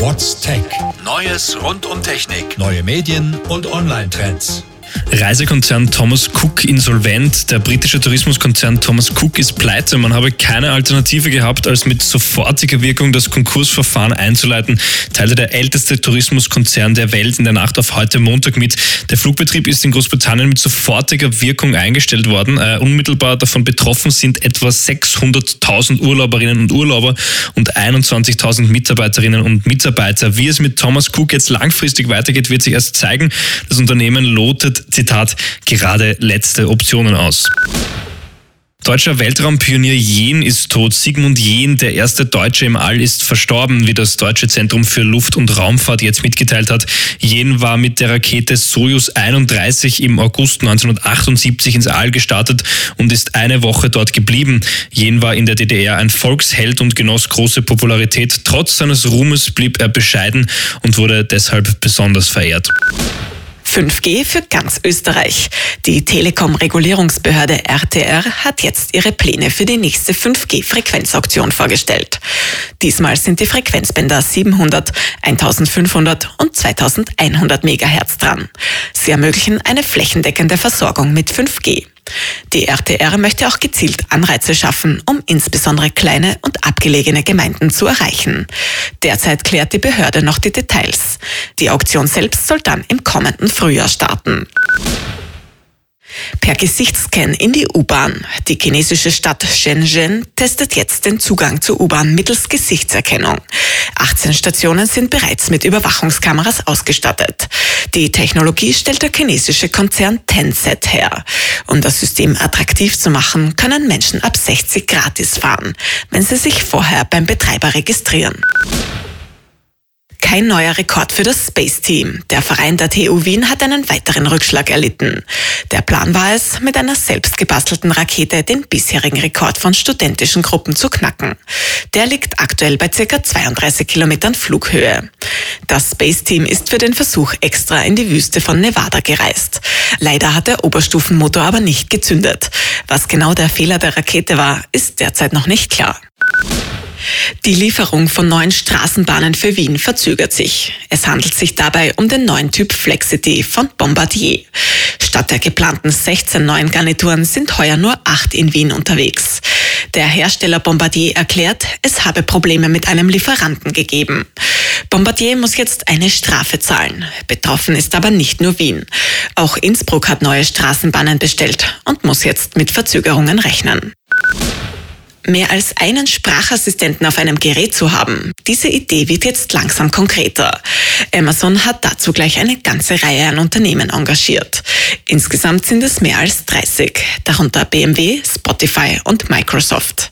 What's Tech? Neues rund um Technik. Neue Medien und Online-Trends. Reisekonzern Thomas Cook insolvent. Der britische Tourismuskonzern Thomas Cook ist pleite. Man habe keine Alternative gehabt, als mit sofortiger Wirkung das Konkursverfahren einzuleiten, teilte der älteste Tourismuskonzern der Welt in der Nacht auf heute Montag mit. Der Flugbetrieb ist in Großbritannien mit sofortiger Wirkung eingestellt worden. Äh, unmittelbar davon betroffen sind etwa 600.000 Urlauberinnen und Urlauber und 21.000 Mitarbeiterinnen und Mitarbeiter. Wie es mit Thomas Cook jetzt langfristig weitergeht, wird sich erst zeigen. Das Unternehmen lotet Zitat, gerade letzte Optionen aus. Deutscher Weltraumpionier Jen ist tot. Sigmund Jen, der erste Deutsche im All, ist verstorben, wie das Deutsche Zentrum für Luft- und Raumfahrt jetzt mitgeteilt hat. Jen war mit der Rakete Soyuz 31 im August 1978 ins All gestartet und ist eine Woche dort geblieben. Jen war in der DDR ein Volksheld und genoss große Popularität. Trotz seines Ruhmes blieb er bescheiden und wurde deshalb besonders verehrt. 5G für ganz Österreich. Die Telekom-Regulierungsbehörde RTR hat jetzt ihre Pläne für die nächste 5G-Frequenzauktion vorgestellt. Diesmal sind die Frequenzbänder 700, 1500 und 2100 MHz dran. Sie ermöglichen eine flächendeckende Versorgung mit 5G. Die RTR möchte auch gezielt Anreize schaffen, um insbesondere kleine und abgelegene Gemeinden zu erreichen. Derzeit klärt die Behörde noch die Details. Die Auktion selbst soll dann im kommenden Frühjahr starten per Gesichtsscan in die U-Bahn. Die chinesische Stadt Shenzhen testet jetzt den Zugang zur U-Bahn mittels Gesichtserkennung. 18 Stationen sind bereits mit Überwachungskameras ausgestattet. Die Technologie stellt der chinesische Konzern Tencent her. Um das System attraktiv zu machen, können Menschen ab 60 gratis fahren, wenn sie sich vorher beim Betreiber registrieren kein neuer Rekord für das Space Team. Der Verein der TU Wien hat einen weiteren Rückschlag erlitten. Der Plan war es, mit einer selbst gebastelten Rakete den bisherigen Rekord von studentischen Gruppen zu knacken. Der liegt aktuell bei ca. 32 Kilometern Flughöhe. Das Space Team ist für den Versuch extra in die Wüste von Nevada gereist. Leider hat der Oberstufenmotor aber nicht gezündet. Was genau der Fehler der Rakete war, ist derzeit noch nicht klar. Die Lieferung von neuen Straßenbahnen für Wien verzögert sich. Es handelt sich dabei um den neuen Typ Flexity von Bombardier. Statt der geplanten 16 neuen Garnituren sind heuer nur acht in Wien unterwegs. Der Hersteller Bombardier erklärt, es habe Probleme mit einem Lieferanten gegeben. Bombardier muss jetzt eine Strafe zahlen. Betroffen ist aber nicht nur Wien. Auch Innsbruck hat neue Straßenbahnen bestellt und muss jetzt mit Verzögerungen rechnen mehr als einen Sprachassistenten auf einem Gerät zu haben. Diese Idee wird jetzt langsam konkreter. Amazon hat dazu gleich eine ganze Reihe an Unternehmen engagiert. Insgesamt sind es mehr als 30, darunter BMW, Spotify und Microsoft.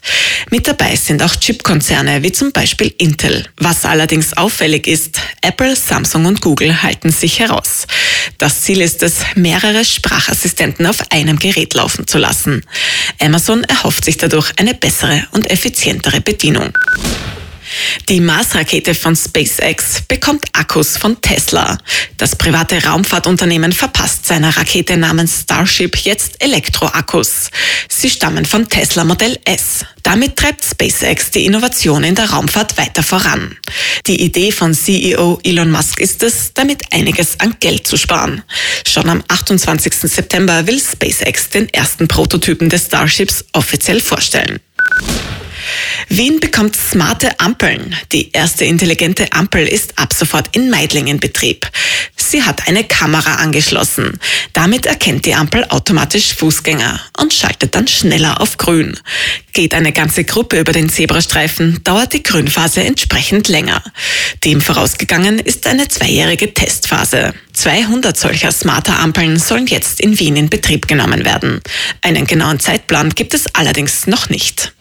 Mit dabei sind auch Chipkonzerne wie zum Beispiel Intel. Was allerdings auffällig ist, Apple, Samsung und Google halten sich heraus. Das Ziel ist es, mehrere Sprachassistenten auf einem Gerät laufen zu lassen. Amazon erhofft sich dadurch eine bessere und effizientere Bedienung. Die Mars-Rakete von SpaceX bekommt Akkus von Tesla. Das private Raumfahrtunternehmen verpasst seiner Rakete namens Starship jetzt Elektroakkus. Sie stammen vom Tesla Modell S. Damit treibt SpaceX die Innovation in der Raumfahrt weiter voran. Die Idee von CEO Elon Musk ist es, damit einiges an Geld zu sparen. Schon am 28. September will SpaceX den ersten Prototypen des Starships offiziell vorstellen. Wien bekommt smarte Ampeln. Die erste intelligente Ampel ist ab sofort in Meidling in Betrieb. Sie hat eine Kamera angeschlossen. Damit erkennt die Ampel automatisch Fußgänger und schaltet dann schneller auf grün. Geht eine ganze Gruppe über den Zebrastreifen, dauert die Grünphase entsprechend länger. Dem vorausgegangen ist eine zweijährige Testphase. 200 solcher smarter Ampeln sollen jetzt in Wien in Betrieb genommen werden. Einen genauen Zeitplan gibt es allerdings noch nicht.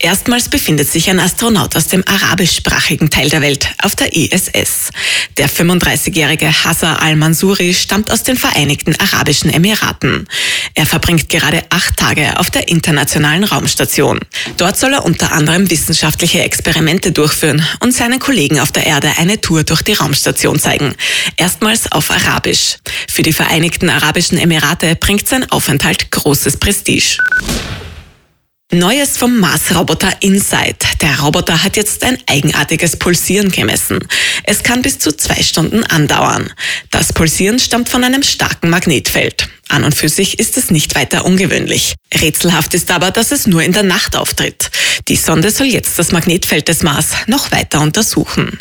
Erstmals befindet sich ein Astronaut aus dem arabischsprachigen Teil der Welt auf der ISS. Der 35-jährige Hassan al-Mansouri stammt aus den Vereinigten Arabischen Emiraten. Er verbringt gerade acht Tage auf der internationalen Raumstation. Dort soll er unter anderem wissenschaftliche Experimente durchführen und seinen Kollegen auf der Erde eine Tour durch die Raumstation zeigen. Erstmals auf Arabisch. Für die Vereinigten Arabischen Emirate bringt sein Aufenthalt großes Prestige. Neues vom Mars-Roboter Insight. Der Roboter hat jetzt ein eigenartiges Pulsieren gemessen. Es kann bis zu zwei Stunden andauern. Das Pulsieren stammt von einem starken Magnetfeld. An und für sich ist es nicht weiter ungewöhnlich. Rätselhaft ist aber, dass es nur in der Nacht auftritt. Die Sonde soll jetzt das Magnetfeld des Mars noch weiter untersuchen.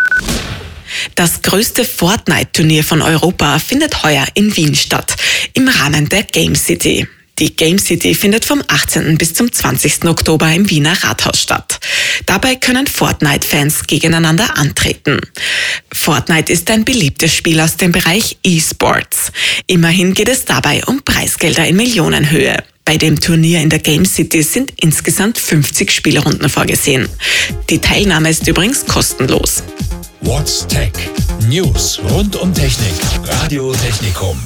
Das größte Fortnite-Turnier von Europa findet heuer in Wien statt, im Rahmen der Game City. Die Game City findet vom 18. bis zum 20. Oktober im Wiener Rathaus statt. Dabei können Fortnite-Fans gegeneinander antreten. Fortnite ist ein beliebtes Spiel aus dem Bereich E-Sports. Immerhin geht es dabei um Preisgelder in Millionenhöhe. Bei dem Turnier in der Game City sind insgesamt 50 Spielrunden vorgesehen. Die Teilnahme ist übrigens kostenlos. What's Tech? News rund um Technik. Radio Technikum.